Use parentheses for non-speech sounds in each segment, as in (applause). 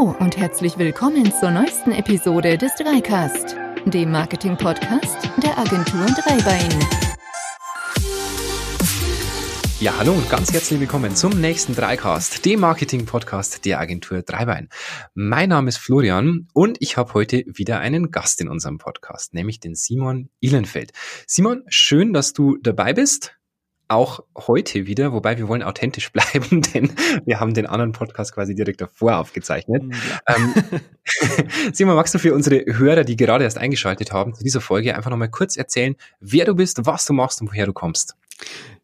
Hallo und herzlich willkommen zur neuesten Episode des Dreicast, dem Marketing-Podcast der Agentur Dreibein. Ja, hallo und ganz herzlich willkommen zum nächsten Dreicast, dem Marketing-Podcast der Agentur Dreibein. Mein Name ist Florian und ich habe heute wieder einen Gast in unserem Podcast, nämlich den Simon Ihlenfeld. Simon, schön, dass du dabei bist auch heute wieder, wobei wir wollen authentisch (laughs) bleiben, denn wir haben den anderen Podcast quasi direkt davor aufgezeichnet. Mm, ja. Ähm, (laughs) Simon, magst du für unsere Hörer, die gerade erst eingeschaltet haben, zu dieser Folge einfach nochmal kurz erzählen, wer du bist, was du machst und woher du kommst?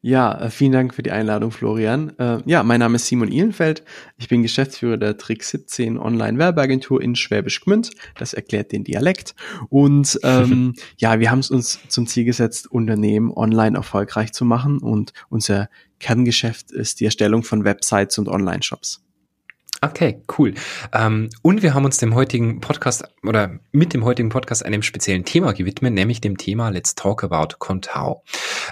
Ja, äh, vielen Dank für die Einladung, Florian. Äh, ja, mein Name ist Simon Ihlenfeld. Ich bin Geschäftsführer der Trick 17 Online-Werbeagentur in Schwäbisch Gmünd. Das erklärt den Dialekt. Und (laughs) ähm, ja, wir haben es uns zum Ziel gesetzt, Unternehmen online erfolgreich zu machen. Und unser Kerngeschäft ist die Erstellung von Websites und Online-Shops. Okay, cool. Ähm, und wir haben uns dem heutigen Podcast oder mit dem heutigen Podcast einem speziellen Thema gewidmet, nämlich dem Thema Let's Talk About Contao.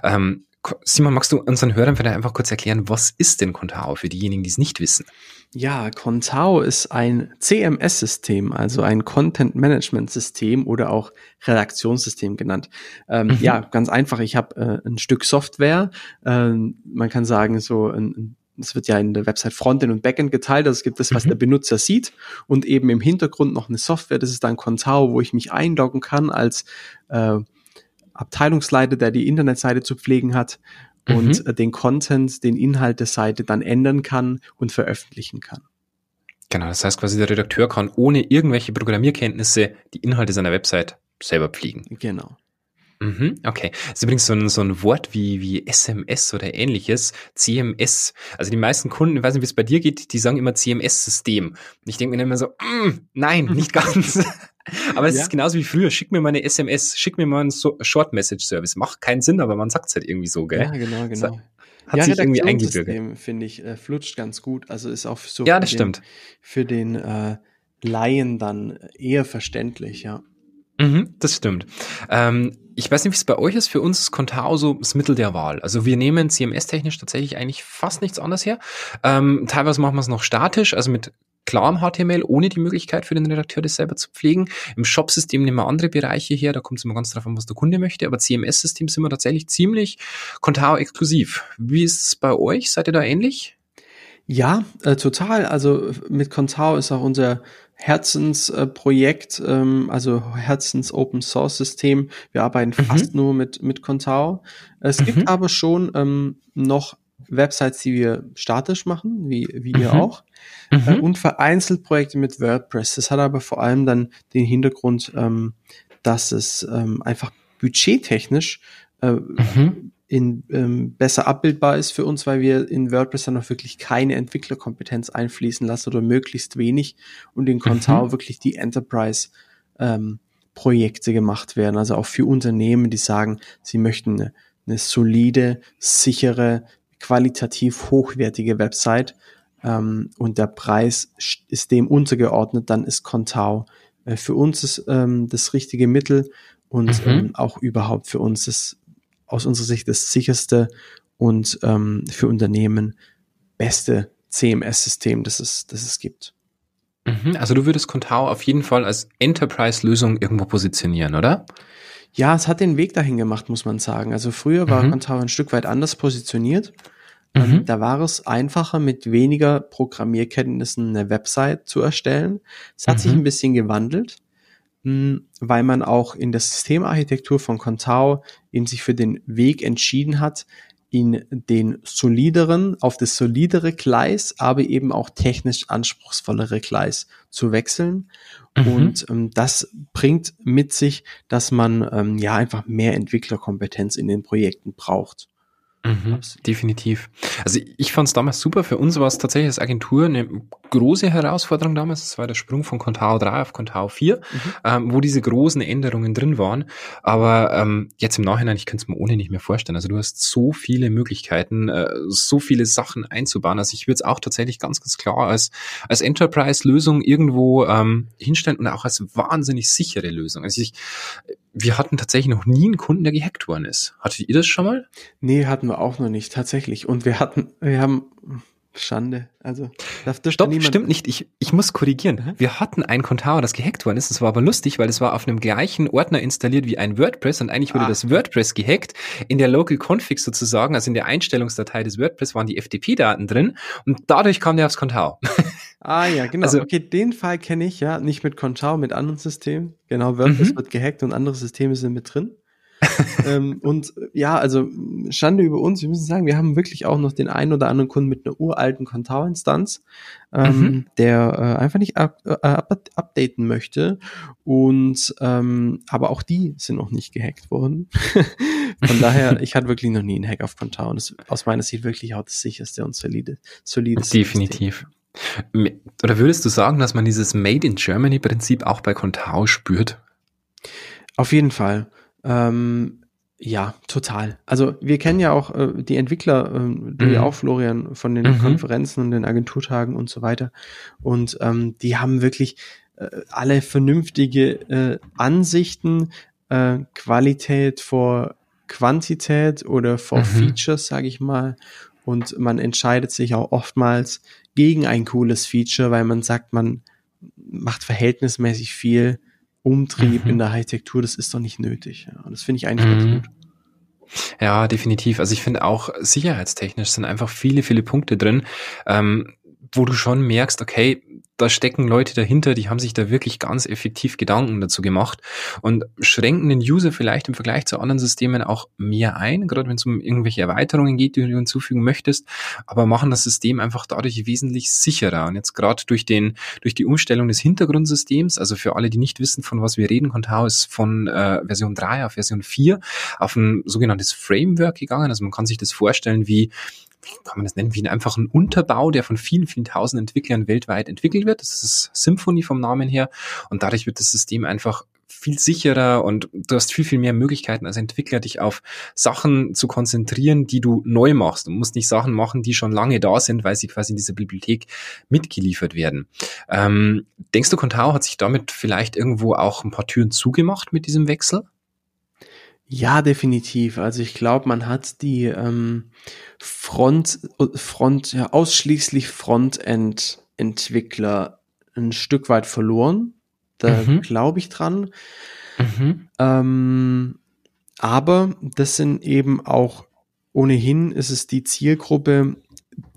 Ähm, Simon, magst du unseren Hörern vielleicht einfach kurz erklären, was ist denn Contao für diejenigen, die es nicht wissen? Ja, Contao ist ein CMS-System, also ein Content-Management-System oder auch Redaktionssystem genannt. Ähm, mhm. Ja, ganz einfach. Ich habe äh, ein Stück Software. Ähm, man kann sagen, so ein, es wird ja in der Website Frontend und Backend geteilt, also es gibt das, was mhm. der Benutzer sieht und eben im Hintergrund noch eine Software, das ist dann Contao, wo ich mich einloggen kann als äh, Abteilungsleiter, der die Internetseite zu pflegen hat und mhm. Äh, den Content, den Inhalt der Seite dann ändern kann und veröffentlichen kann. Genau, das heißt quasi der Redakteur kann ohne irgendwelche Programmierkenntnisse die Inhalte seiner Website selber pflegen. Genau. Mhm, okay. Das ist übrigens so ein, so ein Wort wie, wie SMS oder ähnliches, CMS. Also die meisten Kunden, ich weiß nicht, wie es bei dir geht, die sagen immer CMS-System. Und ich denke mir immer so, mm, nein, nicht (laughs) ganz. aber es ja. ist genauso wie früher. Schick mir mal eine SMS, schick mir mal einen so Short-Message-Service. Macht keinen Sinn, aber man sagt es halt irgendwie so, gell? Ja, genau, genau. Hat ja, sich irgendwie eingebürgert. finde ich, äh, flutscht ganz gut. Also ist auch so ja, das für den, für den äh, Laien dann eher verständlich, ja. Mhm, das stimmt. Ähm, ich weiß nicht, wie es bei euch ist. Für uns ist Contao so das Mittel der Wahl. Also wir nehmen CMS-technisch tatsächlich eigentlich fast nichts anderes her. Ähm, teilweise machen wir es noch statisch, also mit klarem HTML, ohne die Möglichkeit für den Redakteur, das selber zu pflegen. Im Shop-System nehmen wir andere Bereiche her, da kommt es immer ganz drauf an, was der Kunde möchte, aber CMS-System sind wir tatsächlich ziemlich Contao-exklusiv. Wie ist es bei euch? Seid ihr da ähnlich? Ja, äh, total. Also mit Contao ist auch unser Herzensprojekt, äh, ähm, also Herzens Open Source System. Wir arbeiten mhm. fast nur mit, mit Contao. Es mhm. gibt aber schon ähm, noch Websites, die wir statisch machen, wie, wie mhm. ihr auch. Äh, mhm. und vereinzelt Projekte mit WordPress. Das hat aber vor allem dann den Hintergrund, ähm, dass es ähm, einfach budgettechnisch äh, mhm in, ähm, besser abbildbar ist für uns, weil wir in WordPress dann auch wirklich keine Entwicklerkompetenz einfließen lassen oder möglichst wenig und in Contao mhm. wirklich die Enterprise ähm, Projekte gemacht werden. Also auch für Unternehmen, die sagen, sie möchten eine, eine solide, sichere, qualitativ hochwertige Website ähm, und der Preis ist dem untergeordnet, dann ist Contao äh, für uns ist, ähm, das richtige Mittel und mhm. ähm, auch überhaupt für uns das aus unserer Sicht das sicherste und ähm, für Unternehmen beste CMS-System, das es, das es gibt. Mhm, also du würdest Contao auf jeden Fall als Enterprise-Lösung irgendwo positionieren, oder? Ja, es hat den Weg dahin gemacht, muss man sagen. Also früher war mhm. Contao ein Stück weit anders positioniert. Ähm, mhm. Da war es einfacher, mit weniger Programmierkenntnissen eine Website zu erstellen. Es hat mhm. sich ein bisschen gewandelt weil man auch in der Systemarchitektur von Contao eben sich für den Weg entschieden hat, in den solideren, auf das solidere Gleis, aber eben auch technisch anspruchsvollere Gleis zu wechseln. Mhm. Und ähm, das bringt mit sich, dass man ähm, ja einfach mehr Entwicklerkompetenz in den Projekten braucht. Mhm, definitiv. Also ich fand es damals super. Für uns war es tatsächlich als Agentur eine große Herausforderung damals. Das war der Sprung von Contao 3 auf Contao 4, mhm. ähm, wo diese großen Änderungen drin waren. Aber ähm, jetzt im Nachhinein, ich könnte es mir ohne nicht mehr vorstellen. Also du hast so viele Möglichkeiten, äh, so viele Sachen einzubauen. Also ich würde es auch tatsächlich ganz, ganz klar als, als Enterprise-Lösung irgendwo ähm, hinstellen und auch als wahnsinnig sichere Lösung. Also ich, wir hatten tatsächlich noch nie einen Kunden, der gehackt worden ist. Hattet ihr das schon mal? Nee, hatten wir auch noch nicht, tatsächlich. Und wir hatten, wir haben Schande. Also, darf das Stopp, stimmt nicht. Ich, ich muss korrigieren. Wir hatten ein Contao, das gehackt worden ist. Das war aber lustig, weil es war auf einem gleichen Ordner installiert wie ein WordPress und eigentlich wurde ah. das WordPress gehackt. In der Local Config sozusagen, also in der Einstellungsdatei des WordPress waren die FTP-Daten drin und dadurch kam der aufs Contao. (laughs) Ah ja, genau. Also, okay, den Fall kenne ich ja, nicht mit Contao, mit anderen Systemen. Genau, WordPress mhm. wird gehackt und andere Systeme sind mit drin. (laughs) ähm, und ja, also Schande über uns. Wir müssen sagen, wir haben wirklich auch noch den einen oder anderen Kunden mit einer uralten Contao-Instanz, ähm, mhm. der äh, einfach nicht up, äh, up, updaten möchte. Und ähm, aber auch die sind noch nicht gehackt worden. (laughs) Von daher, (laughs) ich hatte wirklich noch nie einen Hack auf Contao. Und das aus meiner Sicht wirklich auch das sicherste und solide, solides Definitiv. System. Oder würdest du sagen, dass man dieses Made in Germany Prinzip auch bei Contao spürt? Auf jeden Fall. Ähm, ja, total. Also wir kennen ja auch äh, die Entwickler, äh, du mhm. ja auch, Florian, von den mhm. Konferenzen und den Agenturtagen und so weiter. Und ähm, die haben wirklich äh, alle vernünftige äh, Ansichten, äh, Qualität vor Quantität oder vor mhm. Features, sage ich mal. Und man entscheidet sich auch oftmals gegen ein cooles Feature, weil man sagt, man macht verhältnismäßig viel Umtrieb mhm. in der Architektur, das ist doch nicht nötig. Ja. Und das finde ich eigentlich mhm. ganz gut. Ja, definitiv. Also ich finde auch sicherheitstechnisch sind einfach viele, viele Punkte drin, ähm, wo du schon merkst, okay, da stecken Leute dahinter, die haben sich da wirklich ganz effektiv Gedanken dazu gemacht und schränken den User vielleicht im Vergleich zu anderen Systemen auch mehr ein, gerade wenn es um irgendwelche Erweiterungen geht, die du hinzufügen möchtest, aber machen das System einfach dadurch wesentlich sicherer. Und jetzt gerade durch den, durch die Umstellung des Hintergrundsystems, also für alle, die nicht wissen, von was wir reden, Contao ist von äh, Version 3 auf Version 4 auf ein sogenanntes Framework gegangen. Also man kann sich das vorstellen wie kann man das nennen, wie einfach ein Unterbau, der von vielen, vielen tausend Entwicklern weltweit entwickelt wird. Das ist Symphony vom Namen her. Und dadurch wird das System einfach viel sicherer und du hast viel, viel mehr Möglichkeiten als Entwickler, dich auf Sachen zu konzentrieren, die du neu machst. Du musst nicht Sachen machen, die schon lange da sind, weil sie quasi in dieser Bibliothek mitgeliefert werden. Ähm, denkst du, Contao hat sich damit vielleicht irgendwo auch ein paar Türen zugemacht mit diesem Wechsel? Ja, definitiv. Also ich glaube, man hat die ähm, Front, Front, ja, ausschließlich Frontend-Entwickler ein Stück weit verloren. Da mhm. glaube ich dran. Mhm. Ähm, aber das sind eben auch ohnehin ist es die Zielgruppe,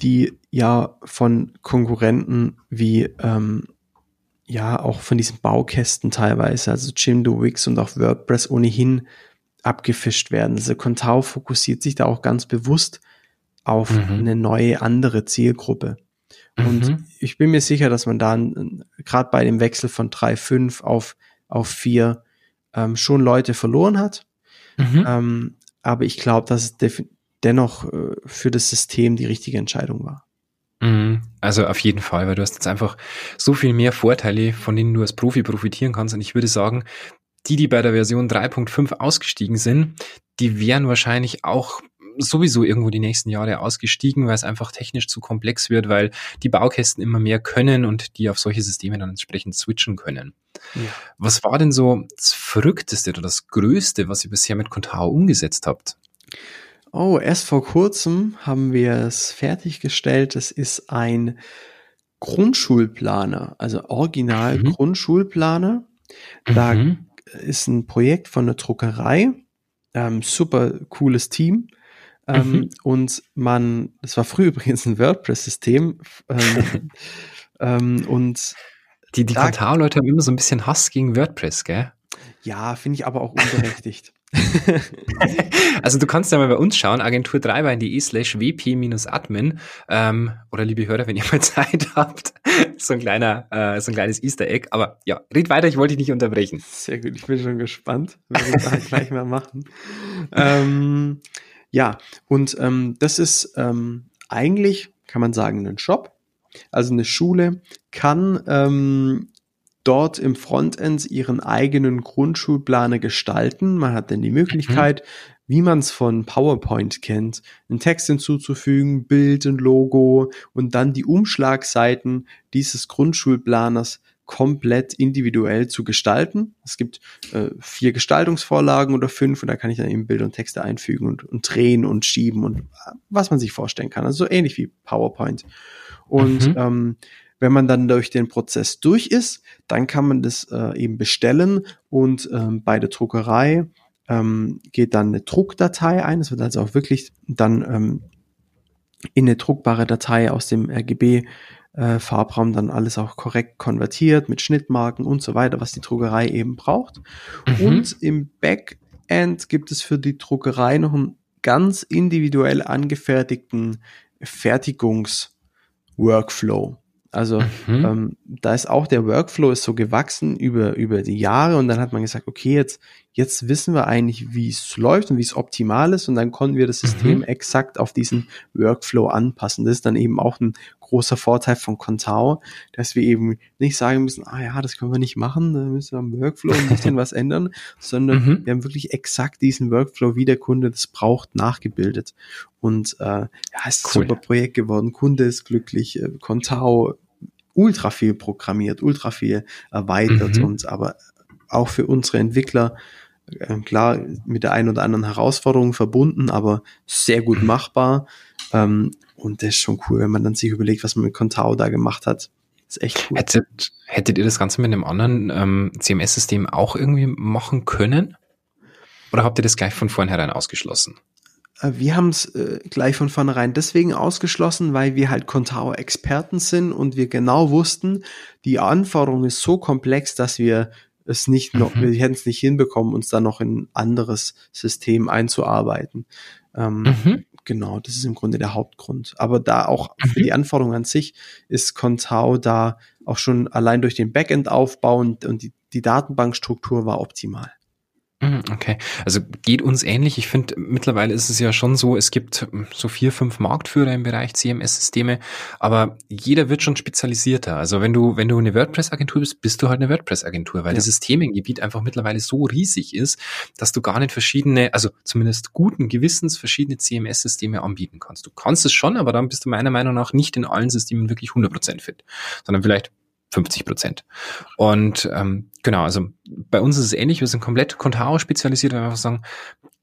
die ja von Konkurrenten wie ähm, ja auch von diesen Baukästen teilweise, also Jimdo, Wix und auch WordPress ohnehin abgefischt werden. Also Contao fokussiert sich da auch ganz bewusst auf mhm. eine neue, andere Zielgruppe. Und mhm. ich bin mir sicher, dass man da gerade bei dem Wechsel von 3,5 auf, auf 4 ähm, schon Leute verloren hat. Mhm. Ähm, aber ich glaube, dass es dennoch äh, für das System die richtige Entscheidung war. Mhm. Also auf jeden Fall, weil du hast jetzt einfach so viel mehr Vorteile, von denen du als Profi profitieren kannst. Und ich würde sagen, die, die bei der Version 3.5 ausgestiegen sind, die wären wahrscheinlich auch sowieso irgendwo die nächsten Jahre ausgestiegen, weil es einfach technisch zu komplex wird, weil die Baukästen immer mehr können und die auf solche Systeme dann entsprechend switchen können. Ja. Was war denn so das Verrückteste oder das Größte, was ihr bisher mit Contao umgesetzt habt? Oh, erst vor kurzem haben wir es fertiggestellt. Es ist ein Grundschulplaner, also original mhm. Grundschulplaner. Da mhm ist ein Projekt von der Druckerei, ähm, super cooles Team. Ähm, mhm. Und man, das war früher (laughs) übrigens ein WordPress-System. Ähm, (laughs) ähm, und die, die Contao-Leute haben immer so ein bisschen Hass gegen WordPress, gell? Ja, finde ich aber auch unberechtigt. (laughs) also du kannst ja mal bei uns schauen, agentur3bein.de slash wp-admin ähm, oder liebe Hörer, wenn ihr mal Zeit habt, (laughs) so ein kleiner, äh, so ein kleines Easter Egg. Aber ja, red weiter, ich wollte dich nicht unterbrechen. Sehr gut, ich bin schon gespannt. Wir werden das (laughs) gleich mal machen. Ähm, ja, und ähm, das ist ähm, eigentlich, kann man sagen, ein Shop. Also eine Schule kann ähm, dort im Frontend ihren eigenen Grundschulplaner gestalten. Man hat dann die Möglichkeit, mhm. Wie man es von PowerPoint kennt, einen Text hinzuzufügen, Bild, ein Logo und dann die Umschlagseiten dieses Grundschulplaners komplett individuell zu gestalten. Es gibt äh, vier Gestaltungsvorlagen oder fünf und da kann ich dann eben Bilder und Texte einfügen und, und drehen und schieben und was man sich vorstellen kann. Also so ähnlich wie PowerPoint. Und mhm. ähm, wenn man dann durch den Prozess durch ist, dann kann man das äh, eben bestellen und ähm, bei der Druckerei ähm, geht dann eine Druckdatei ein. Es wird also auch wirklich dann ähm, in eine druckbare Datei aus dem RGB äh, Farbraum dann alles auch korrekt konvertiert mit Schnittmarken und so weiter, was die Druckerei eben braucht. Mhm. Und im Backend gibt es für die Druckerei noch einen ganz individuell angefertigten Fertigungsworkflow. Also mhm. ähm, da ist auch der Workflow ist so gewachsen über über die Jahre und dann hat man gesagt, okay, jetzt jetzt wissen wir eigentlich, wie es läuft und wie es optimal ist und dann konnten wir das System mhm. exakt auf diesen Workflow anpassen. Das ist dann eben auch ein großer Vorteil von Contao, dass wir eben nicht sagen müssen, ah ja, das können wir nicht machen, da müssen wir am Workflow ein bisschen (laughs) was ändern, sondern mhm. wir haben wirklich exakt diesen Workflow, wie der Kunde das braucht, nachgebildet. Und äh, ja, es ist cool. ein super Projekt geworden. Kunde ist glücklich, äh, Contao ultra viel programmiert, ultra viel erweitert mhm. und aber auch für unsere Entwickler äh, klar mit der einen oder anderen Herausforderung verbunden, aber sehr gut (clears throat) machbar. Ähm, und das ist schon cool, wenn man dann sich überlegt, was man mit Contao da gemacht hat. Das ist echt cool. Hättet, hättet ihr das Ganze mit einem anderen ähm, CMS-System auch irgendwie machen können? Oder habt ihr das gleich von vornherein ausgeschlossen? Äh, wir haben es äh, gleich von vornherein deswegen ausgeschlossen, weil wir halt Contao-Experten sind und wir genau wussten, die Anforderung ist so komplex, dass wir es nicht noch, mhm. wir hätten es nicht hinbekommen, uns da noch in ein anderes System einzuarbeiten. Ähm, mhm. Genau, das ist im Grunde der Hauptgrund. Aber da auch mhm. für die Anforderungen an sich ist Contao da auch schon allein durch den Backend-Aufbau und, und die, die Datenbankstruktur war optimal. Mhm, okay, also geht uns ähnlich. Ich finde, mittlerweile ist es ja schon so, es gibt hm, so vier, fünf Marktführer im Bereich CMS-Systeme, aber jeder wird schon spezialisierter. Also wenn du, wenn du eine WordPress-Agentur bist, bist du halt eine WordPress-Agentur, weil ja. das Themengebiet einfach mittlerweile so riesig ist, dass du gar nicht verschiedene, also zumindest guten Gewissens verschiedene CMS-Systeme anbieten kannst. Du kannst es schon, aber dann bist du meiner Meinung nach nicht in allen Systemen wirklich 100% fit, sondern vielleicht 50 Prozent. Und ähm, genau, also bei uns ist es ähnlich, wir sind komplett Contao spezialisiert, weil wir einfach sagen,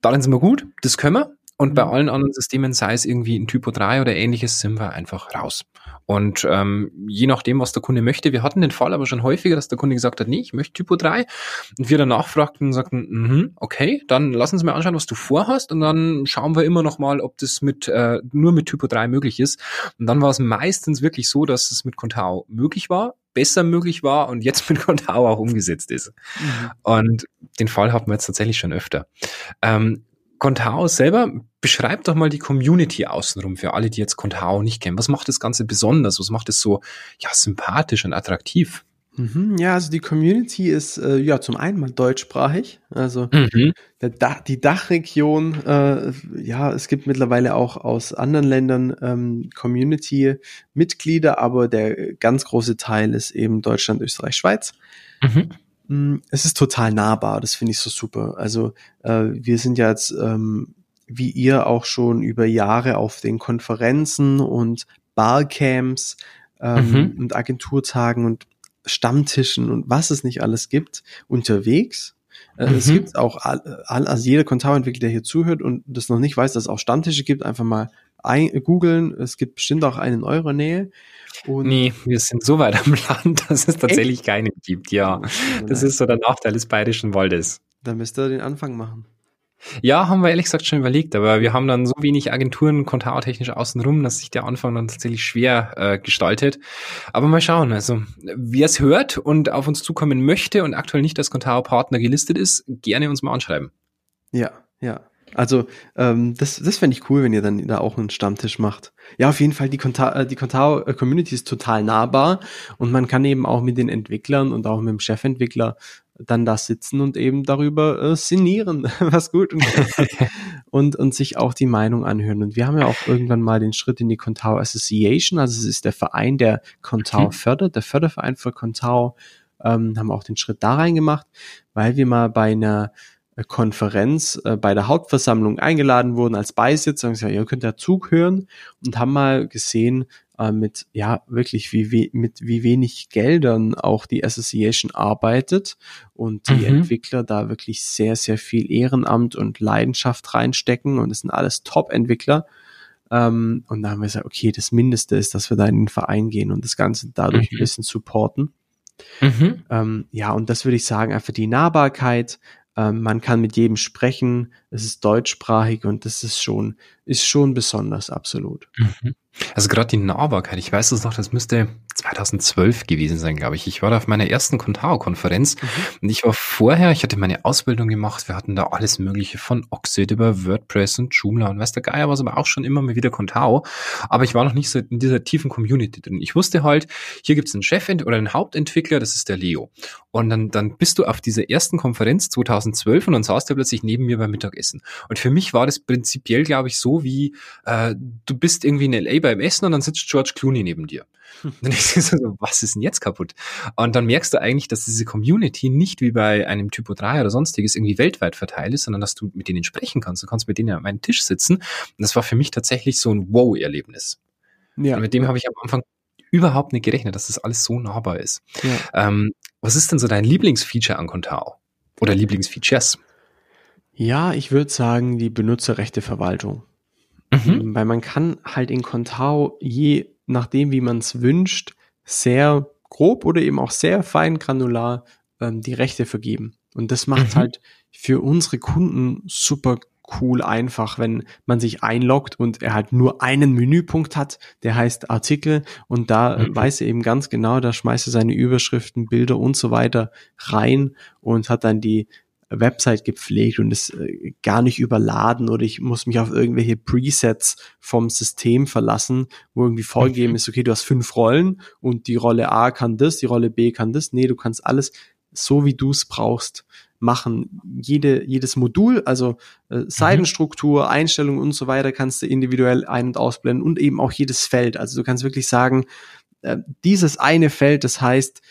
darin sind wir gut, das können wir. Und bei mhm. allen anderen Systemen, sei es irgendwie ein Typo 3 oder ähnliches, sind wir einfach raus. Und ähm, je nachdem, was der Kunde möchte, wir hatten den Fall aber schon häufiger, dass der Kunde gesagt hat, nee, ich möchte Typo 3. Und wir dann nachfragten und sagten, mh, okay, dann lassen Sie mal anschauen, was du vorhast. Und dann schauen wir immer noch mal, ob das mit äh, nur mit Typo 3 möglich ist. Und dann war es meistens wirklich so, dass es mit Contao möglich war, besser möglich war und jetzt (laughs) mit Contao auch umgesetzt ist. Mhm. Und den Fall hatten wir jetzt tatsächlich schon öfter. Ähm, Contao selber, beschreibt doch mal die Community außenrum für alle, die jetzt Contao nicht kennen. Was macht das Ganze besonders? Was macht es so ja, sympathisch und attraktiv? Mhm, ja, also die Community ist äh, ja zum einen mal deutschsprachig, also mhm. Dach, die Dachregion, äh, ja, es gibt mittlerweile auch aus anderen Ländern ähm, Community-Mitglieder, aber der ganz große Teil ist eben Deutschland, Österreich, Schweiz. Mhm. Mm, es ist total nahbar, das finde ich so super. Also äh, wir sind ja jetzt ähm, wie ihr auch schon über Jahre auf den Konferenzen und Barcamps ähm, mhm. und Agenturtagen und Stammtischen und was es nicht alles gibt, unterwegs. Äh, mhm. Es gibt auch, also jeder Contao-Entwickler, der hier zuhört und das noch nicht weiß, dass es auch Stammtische gibt, einfach mal googeln. Es gibt bestimmt auch einen in eurer Nähe. Und nee, wir sind so weit am Land, dass es tatsächlich echt? keinen gibt, ja. Das ist so der Nachteil des Bayerischen Waldes. Dann müsst ihr den Anfang machen. Ja, haben wir ehrlich gesagt schon überlegt, aber wir haben dann so wenig Agenturen kontartechnisch außenrum, dass sich der Anfang dann tatsächlich schwer äh, gestaltet. Aber mal schauen, also wer es hört und auf uns zukommen möchte und aktuell nicht als Contao-Partner gelistet ist, gerne uns mal anschreiben. Ja, ja. Also ähm, das, das fände ich cool, wenn ihr dann da auch einen Stammtisch macht. Ja, auf jeden Fall, die, Konta äh, die Contao-Community ist total nahbar und man kann eben auch mit den Entwicklern und auch mit dem Chefentwickler dann da sitzen und eben darüber äh, sinnieren, (laughs) was gut und, (laughs) und, und sich auch die Meinung anhören. Und wir haben ja auch irgendwann mal den Schritt in die Contao Association, also es ist der Verein, der Contao fördert, der Förderverein für Contao, ähm, haben auch den Schritt da rein gemacht, weil wir mal bei einer äh, Konferenz äh, bei der Hauptversammlung eingeladen wurden als Beisitzer und gesagt, ihr könnt ja zuhören und haben mal gesehen, äh, mit ja wirklich wie, wie mit wie wenig Geldern auch die Association arbeitet und die mhm. Entwickler da wirklich sehr sehr viel Ehrenamt und Leidenschaft reinstecken und es sind alles Top-Entwickler. Ähm, und da haben wir gesagt, okay, das Mindeste ist, dass wir da in den Verein gehen und das Ganze dadurch mhm. ein bisschen supporten. Mhm. Ähm, ja, und das würde ich sagen, einfach die Nahbarkeit, ähm, man kann mit jedem sprechen, es ist deutschsprachig und das ist schon, ist schon besonders, absolut. Mhm. Also gerade die Nahbarkeit, ich weiß es noch, das müsste 2012 gewesen sein, glaube ich. Ich war da auf meiner ersten Contao-Konferenz mhm. und ich war vorher, ich hatte meine Ausbildung gemacht, wir hatten da alles mögliche von Oxid über WordPress und Joomla und weiß der Geier was, aber auch schon immer mal wieder Contao. Aber ich war noch nicht so in dieser tiefen Community drin. Ich wusste halt, hier gibt es einen Chef oder einen Hauptentwickler, das ist der Leo. Und dann, dann bist du auf dieser ersten Konferenz 2012 und dann saß der plötzlich neben mir beim Mittagessen. Und für mich war das prinzipiell, glaube ich, so wie, äh, du bist irgendwie in LA beim Essen und dann sitzt George Clooney neben dir. Und dann denkst du so, was ist denn jetzt kaputt? Und dann merkst du eigentlich, dass diese Community nicht wie bei einem Typo 3 oder sonstiges irgendwie weltweit verteilt ist, sondern dass du mit denen sprechen kannst. Du kannst mit denen an einem Tisch sitzen. Und das war für mich tatsächlich so ein Wow-Erlebnis. Ja. Und mit dem habe ich am Anfang überhaupt nicht gerechnet, dass das alles so nahbar ist. Ja. Ähm, was ist denn so dein Lieblingsfeature an Contao? Oder Lieblingsfeatures? Ja, ich würde sagen, die Benutzerrechteverwaltung. Mhm. Weil man kann halt in Contao je nachdem, wie man es wünscht, sehr grob oder eben auch sehr fein granular ähm, die Rechte vergeben. Und das macht mhm. halt für unsere Kunden super cool einfach, wenn man sich einloggt und er halt nur einen Menüpunkt hat, der heißt Artikel und da mhm. weiß er eben ganz genau, da schmeißt er seine Überschriften, Bilder und so weiter rein und hat dann die Website gepflegt und ist äh, gar nicht überladen oder ich muss mich auf irgendwelche Presets vom System verlassen, wo irgendwie vorgegeben mhm. ist, okay, du hast fünf Rollen und die Rolle A kann das, die Rolle B kann das. Nee, du kannst alles so, wie du es brauchst, machen. Jede, jedes Modul, also äh, mhm. Seitenstruktur, Einstellungen und so weiter, kannst du individuell ein- und ausblenden und eben auch jedes Feld. Also du kannst wirklich sagen, äh, dieses eine Feld, das heißt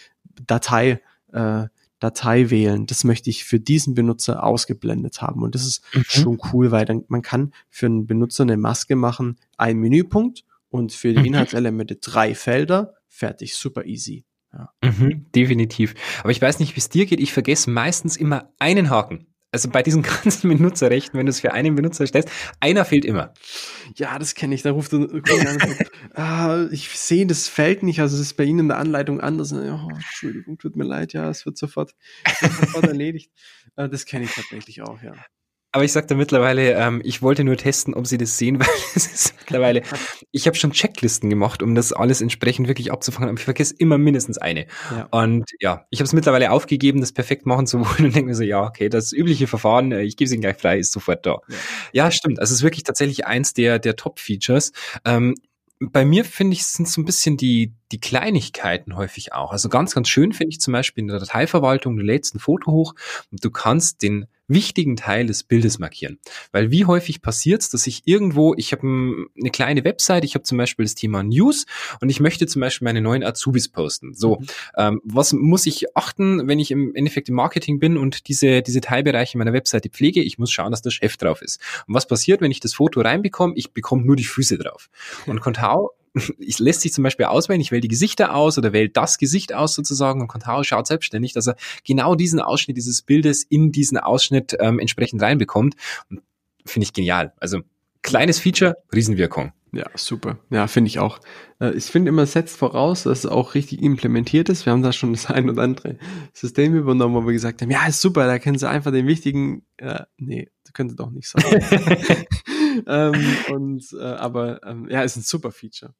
Datei, äh, Datei wählen. Das möchte ich für diesen Benutzer ausgeblendet haben. Und das ist mhm. schon cool, weil dann, man kann für einen Benutzer eine Maske machen, ein Menüpunkt und für die mhm. Inhaltselemente drei Felder. Fertig, super easy. Ja. Mhm, definitiv. Aber ich weiß nicht, wie es dir geht. Ich vergesse meistens immer einen Haken also bei diesen (laughs) ganzen Benutzerrechten, wenn du es für einen Benutzer stellst, einer fehlt immer. Ja, das kenne ich. Da ruft an, (laughs) ah, ich sehe das Feld nicht, also es ist bei Ihnen in der Anleitung anders. Oh, Entschuldigung, tut mir leid, ja, es wird sofort, sofort (laughs) erledigt. Ah, das kenne ich tatsächlich auch, ja. Aber ich sagte mittlerweile, ähm, ich wollte nur testen, ob sie das sehen, (laughs) weil es ist mittlerweile, ich habe schon Checklisten gemacht, um das alles entsprechend wirklich abzufangen, aber ich vergesse immer mindestens eine. Ja. Und ja, ich habe es mittlerweile aufgegeben, das perfekt machen zu (laughs) wollen und denke mir so, ja, okay, das übliche Verfahren, äh, ich gebe es ihnen gleich frei, ist sofort da. Ja, ja stimmt. Also es ist wirklich tatsächlich eins der, der Top-Features. Ähm, bei mir finde ich, sind so ein bisschen die, die Kleinigkeiten häufig auch. Also ganz, ganz schön finde ich zum Beispiel in der Dateiverwaltung, du lädst ein Foto hoch und du kannst den wichtigen Teil des Bildes markieren. Weil wie häufig passiert es, dass ich irgendwo, ich habe eine kleine Website, ich habe zum Beispiel das Thema News und ich möchte zum Beispiel meine neuen Azubis posten. So, mhm. ähm, was muss ich achten, wenn ich im Endeffekt im Marketing bin und diese, diese Teilbereiche meiner Webseite pflege? Ich muss schauen, dass der Chef drauf ist. Und was passiert, wenn ich das Foto reinbekomme? Ich bekomme nur die Füße drauf. Und Contao ich lässt sich zum Beispiel auswählen, ich wähle die Gesichter aus oder wähle das Gesicht aus sozusagen und Contao schaut selbstständig, dass er genau diesen Ausschnitt dieses Bildes in diesen Ausschnitt ähm, entsprechend reinbekommt. Finde ich genial. Also kleines Feature, Riesenwirkung. Ja, super. Ja, finde ich auch. Äh, ich finde immer setzt voraus, dass es auch richtig implementiert ist. Wir haben da schon das ein oder andere System übernommen, wo wir gesagt haben, ja, ist super, da können Sie einfach den wichtigen, äh, nee, das könnte doch nicht sein. (laughs) (laughs) ähm, und, äh, aber ähm, ja, ist ein super Feature.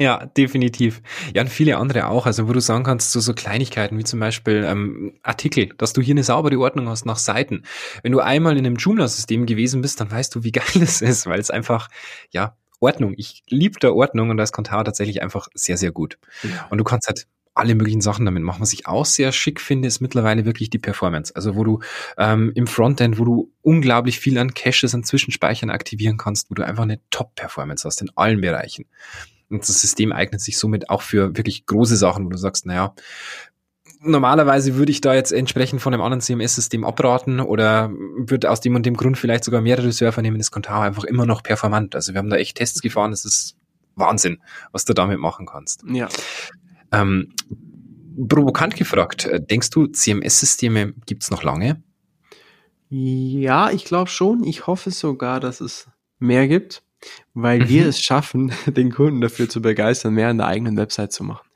Ja, definitiv. Ja, und viele andere auch. Also, wo du sagen kannst, so, so Kleinigkeiten wie zum Beispiel ähm, Artikel, dass du hier eine saubere Ordnung hast nach Seiten. Wenn du einmal in einem Joomla-System gewesen bist, dann weißt du, wie (laughs) geil es ist, weil es einfach, ja, Ordnung. Ich liebe der Ordnung und da ist Contao tatsächlich einfach sehr, sehr gut. Ja. Und du kannst halt alle möglichen Sachen damit machen. Was ich auch sehr schick finde, ist mittlerweile wirklich die Performance. Also wo du ähm, im Frontend, wo du unglaublich viel an Caches, an Zwischenspeichern aktivieren kannst, wo du einfach eine Top-Performance hast in allen Bereichen. Und das System eignet sich somit auch für wirklich große Sachen, wo du sagst, naja, normalerweise würde ich da jetzt entsprechend von einem anderen CMS-System abraten oder würde aus dem und dem Grund vielleicht sogar mehrere Server nehmen, ist Contao einfach immer noch performant. Also wir haben da echt Tests gefahren, das ist Wahnsinn, was du damit machen kannst. Ja. Ähm, provokant gefragt, äh, denkst du, CMS-Systeme gibt's noch lange? Ja, ich glaube schon. Ich hoffe sogar, dass es mehr gibt, weil mhm. wir es schaffen, (laughs) den Kunden dafür zu begeistern, mehr an der eigenen Website zu machen.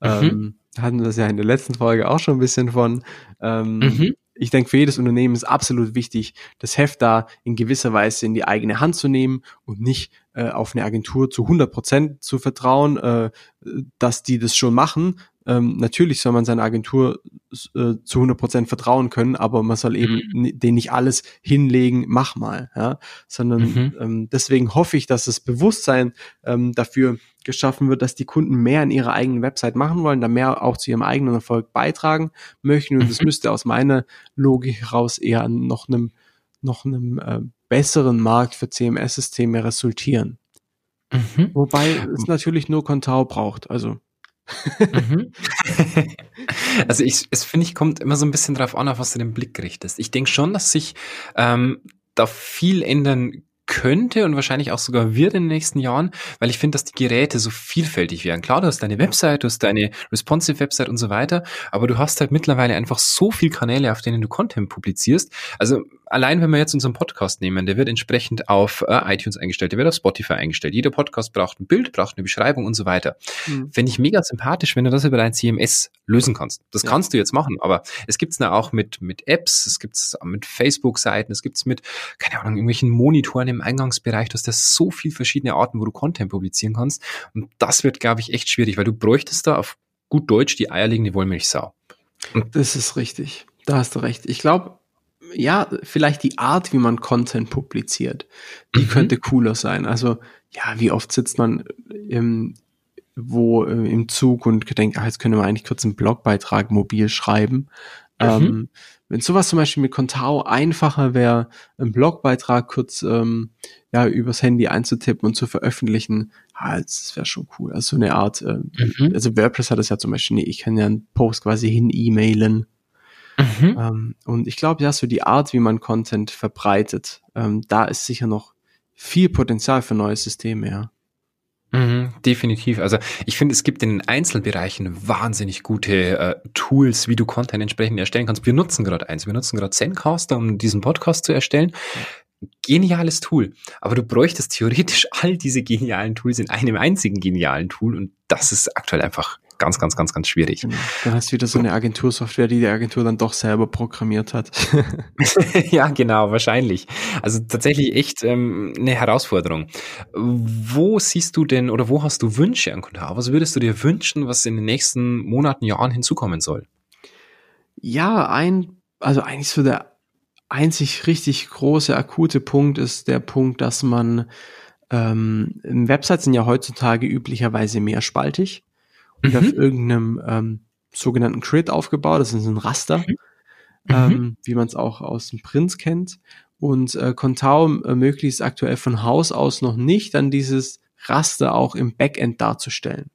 Mhm. Ähm, hatten wir das ja in der letzten Folge auch schon ein bisschen von. Ähm, mhm. Ich denke, für jedes Unternehmen ist absolut wichtig, das Heft da in gewisser Weise in die eigene Hand zu nehmen und nicht äh, auf eine Agentur zu 100 Prozent zu vertrauen, äh, dass die das schon machen, ähm, natürlich soll man seiner Agentur äh, zu 100 Prozent vertrauen können, aber man soll eben mhm. den nicht alles hinlegen, mach mal, ja, sondern mhm. ähm, deswegen hoffe ich, dass das Bewusstsein ähm, dafür geschaffen wird, dass die Kunden mehr in ihrer eigenen Website machen wollen, da mehr auch zu ihrem eigenen Erfolg beitragen möchten und das mhm. müsste aus meiner Logik heraus eher an noch einem noch einem äh, besseren Markt für CMS-Systeme resultieren. Mhm. Wobei es natürlich nur Contao braucht, also Mhm. (laughs) also ich, es finde ich, kommt immer so ein bisschen drauf an, auf was du den Blick richtest. Ich denke schon, dass sich ähm, da viel ändern könnte und wahrscheinlich auch sogar wird in den nächsten Jahren, weil ich finde, dass die Geräte so vielfältig werden. Klar, du hast deine Website, du hast deine responsive Website und so weiter, aber du hast halt mittlerweile einfach so viel Kanäle, auf denen du Content publizierst. Also allein wenn wir jetzt unseren Podcast nehmen, der wird entsprechend auf äh, iTunes eingestellt, der wird auf Spotify eingestellt. Jeder Podcast braucht ein Bild, braucht eine Beschreibung und so weiter. Mhm. Finde ich mega sympathisch, wenn du das über dein CMS lösen kannst. Das ja. kannst du jetzt machen, aber es gibt's da auch mit, mit Apps, es gibt's mit Facebook-Seiten, es gibt's mit, keine Ahnung, irgendwelchen Monitoren im Eingangsbereich. Du hast da so viel verschiedene Arten, wo du Content publizieren kannst. Und das wird, glaube ich, echt schwierig, weil du bräuchtest da auf gut Deutsch die eierlegende Wollmilchsau. Und das ist richtig. Da hast du recht. Ich glaube, ja, vielleicht die Art, wie man Content publiziert, die mhm. könnte cooler sein. Also, ja, wie oft sitzt man im, wo äh, im Zug und denkt, ah, jetzt können wir eigentlich kurz einen Blogbeitrag mobil schreiben. Mhm. Ähm, wenn sowas zum Beispiel mit Contao einfacher wäre, einen Blogbeitrag kurz ähm, ja übers Handy einzutippen und zu veröffentlichen, ah, das wäre schon cool. Also so eine Art, äh, mhm. also WordPress hat das ja zum Beispiel, nee, ich kann ja einen Post quasi hin e-mailen Mhm. Ähm, und ich glaube, ja, so die Art, wie man Content verbreitet, ähm, da ist sicher noch viel Potenzial für neue Systeme, ja. Mhm, definitiv. Also ich finde, es gibt in den Einzelbereichen wahnsinnig gute äh, Tools, wie du Content entsprechend erstellen kannst. Wir nutzen gerade eins. Wir nutzen gerade Zencaster, um diesen Podcast zu erstellen. Geniales Tool. Aber du bräuchtest theoretisch (laughs) all diese genialen Tools in einem einzigen genialen Tool und das ist aktuell einfach ganz, ganz, ganz, ganz schwierig. Genau. Dann hast du wieder so eine Agentursoftware, die die Agentur dann doch selber programmiert hat. (laughs) (laughs) ja, genau, wahrscheinlich. Also tatsächlich echt ähm, eine Herausforderung. Wo siehst du denn oder wo hast du Wünsche an Contao? Was würdest du dir wünschen, was in den nächsten Monaten, Jahren hinzukommen soll? Ja, ein, also eigentlich so der einzig richtig große akute Punkt ist der Punkt, dass man ähm, Websites sind ja heutzutage üblicherweise mehrspaltig mhm. auf irgendeinem ähm, sogenannten Grid aufgebaut. Das ist ein Raster, mhm. ähm, wie man es auch aus dem Print kennt. Und äh, Contao ermöglicht es aktuell von Haus aus noch nicht, dann dieses Raster auch im Backend darzustellen.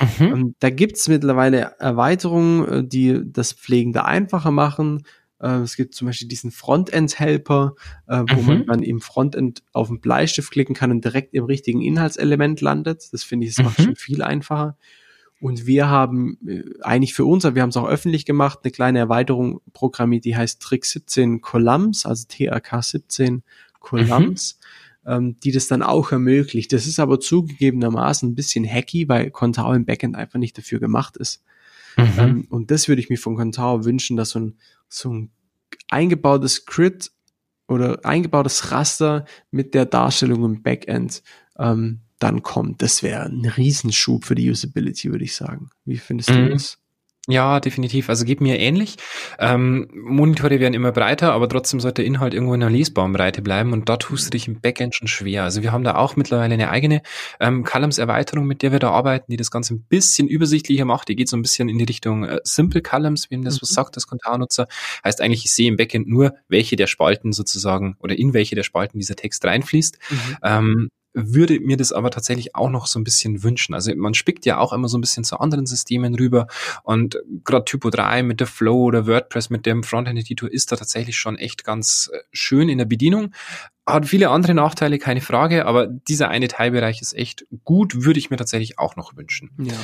Mhm. Ähm, da gibt's mittlerweile Erweiterungen, äh, die das Pflegen da einfacher machen. Äh, es gibt zum Beispiel diesen Frontend-Helper, äh, wo mhm. man dann im Frontend auf den Bleistift klicken kann und direkt im richtigen Inhaltselement landet. Das finde ich, das macht mhm. schon viel einfacher. Und wir haben äh, eigentlich für uns, aber wir haben es auch öffentlich gemacht, eine kleine Erweiterung programmiert, die heißt Trick 17 Columns, also TRK 17 Columns, mhm. ähm, die das dann auch ermöglicht. Das ist aber zugegebenermaßen ein bisschen hacky, weil Contao im Backend einfach nicht dafür gemacht ist. Mhm. Ähm, und das würde ich mir von Contao wünschen, dass so ein, so ein eingebautes Grid oder eingebautes Raster mit der Darstellung im Backend ähm, dann kommt. Das wäre ein Riesenschub für die Usability, würde ich sagen. Wie findest mhm. du das? Ja, definitiv. Also geht mir ähnlich. Ähm, Monitore werden immer breiter, aber trotzdem sollte der Inhalt irgendwo in einer lesbaren Breite bleiben und da tust du dich im Backend schon schwer. Also wir haben da auch mittlerweile eine eigene ähm, Columns-Erweiterung, mit der wir da arbeiten, die das Ganze ein bisschen übersichtlicher macht. Die geht so ein bisschen in die Richtung äh, Simple Columns, wem das mhm. was sagt, das Kontarnutzer. Heißt eigentlich, ich sehe im Backend nur, welche der Spalten sozusagen oder in welche der Spalten dieser Text reinfließt. Mhm. Ähm, würde mir das aber tatsächlich auch noch so ein bisschen wünschen. Also man spickt ja auch immer so ein bisschen zu anderen Systemen rüber und gerade Typo 3 mit der Flow oder WordPress mit dem Frontend-Editor ist da tatsächlich schon echt ganz äh, schön in der Bedienung. Hat viele andere Nachteile, keine Frage, aber dieser eine Teilbereich ist echt gut, würde ich mir tatsächlich auch noch wünschen. Ja.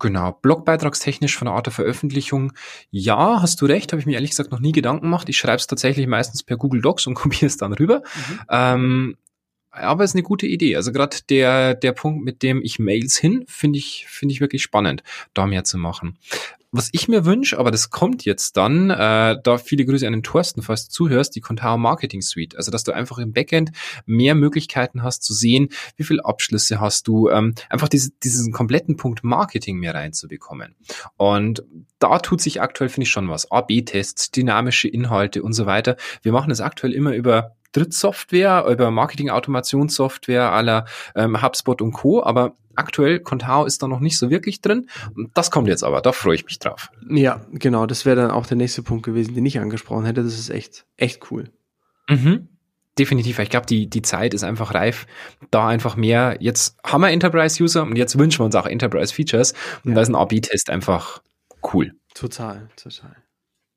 Genau, blogbeitragstechnisch von der Art der Veröffentlichung, ja, hast du recht, habe ich mir ehrlich gesagt noch nie Gedanken gemacht. Ich schreibe es tatsächlich meistens per Google Docs und (laughs) kopiere es dann rüber. Mhm. Ähm, aber ist eine gute Idee. Also gerade der, der Punkt, mit dem ich Mails hin, finde ich, finde ich wirklich spannend, da mehr zu machen. Was ich mir wünsche, aber das kommt jetzt dann, äh, da viele Grüße an den Thorsten, falls du zuhörst, die Contao Marketing Suite. Also, dass du einfach im Backend mehr Möglichkeiten hast zu sehen, wie viele Abschlüsse hast du, ähm, einfach diese, diesen kompletten Punkt Marketing mehr reinzubekommen. Und da tut sich aktuell, finde ich, schon was. A-B-Tests, dynamische Inhalte und so weiter. Wir machen das aktuell immer über Drittsoftware, über Marketing-Automationssoftware aller ähm, HubSpot und Co. Aber aktuell Contao ist da noch nicht so wirklich drin. Das kommt jetzt aber, da freue ich mich drauf. Ja, genau, das wäre dann auch der nächste Punkt gewesen, den ich angesprochen hätte. Das ist echt, echt cool. Mhm. Definitiv, ich glaube, die, die Zeit ist einfach reif, da einfach mehr, jetzt haben wir Enterprise-User und jetzt wünschen wir uns auch Enterprise-Features und ja. da ist ein AB-Test einfach cool. Total, total.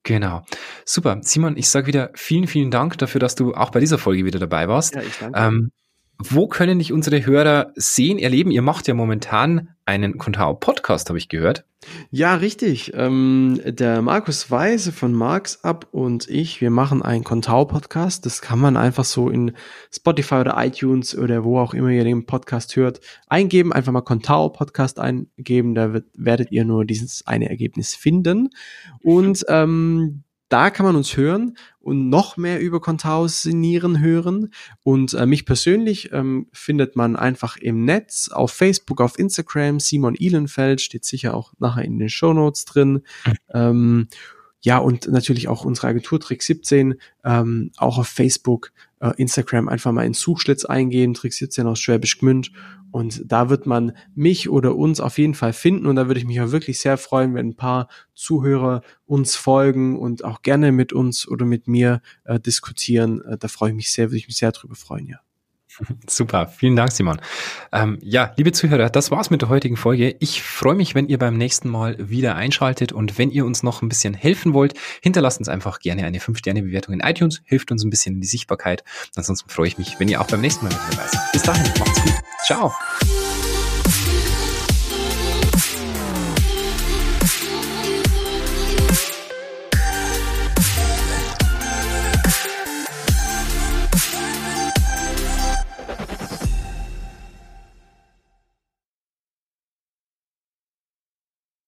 Genau. Super. Simon, ich sage wieder vielen, vielen Dank dafür, dass du auch bei dieser Folge wieder dabei warst. Ja, ich danke. Ähm, wo können dich unsere Hörer sehen, erleben? Ihr macht ja momentan einen Contao Podcast, habe ich gehört. Ja, richtig. Ähm, der Markus Weise von Marks Up und ich, wir machen einen Contao Podcast. Das kann man einfach so in Spotify oder iTunes oder wo auch immer ihr den Podcast hört, eingeben. Einfach mal Contao Podcast eingeben. Da wird, werdet ihr nur dieses eine Ergebnis finden. Und ähm, da kann man uns hören und noch mehr über Contao-Sinieren hören. Und äh, mich persönlich ähm, findet man einfach im Netz, auf Facebook, auf Instagram. Simon Ihlenfeld steht sicher auch nachher in den Show Notes drin. (laughs) Ähm, ja, und natürlich auch unsere Agentur Trick 17, ähm, auch auf Facebook, äh, Instagram einfach mal in Suchschlitz eingehen, Trick 17 aus Schwäbisch Gmünd und da wird man mich oder uns auf jeden Fall finden. Und da würde ich mich auch wirklich sehr freuen, wenn ein paar Zuhörer uns folgen und auch gerne mit uns oder mit mir äh, diskutieren. Äh, da freue ich mich sehr, würde ich mich sehr drüber freuen, ja. (laughs) Super, vielen Dank, Simon. Ähm, ja, liebe Zuhörer, das war's mit der heutigen Folge. Ich freue mich, wenn ihr beim nächsten Mal wieder einschaltet und wenn ihr uns noch ein bisschen helfen wollt, hinterlasst uns einfach gerne eine 5-Sterne-Bewertung in iTunes, hilft uns ein bisschen in die Sichtbarkeit. Ansonsten freue ich mich, wenn ihr auch beim nächsten Mal mit dabei seid. Bis dahin, macht's gut. Ciao.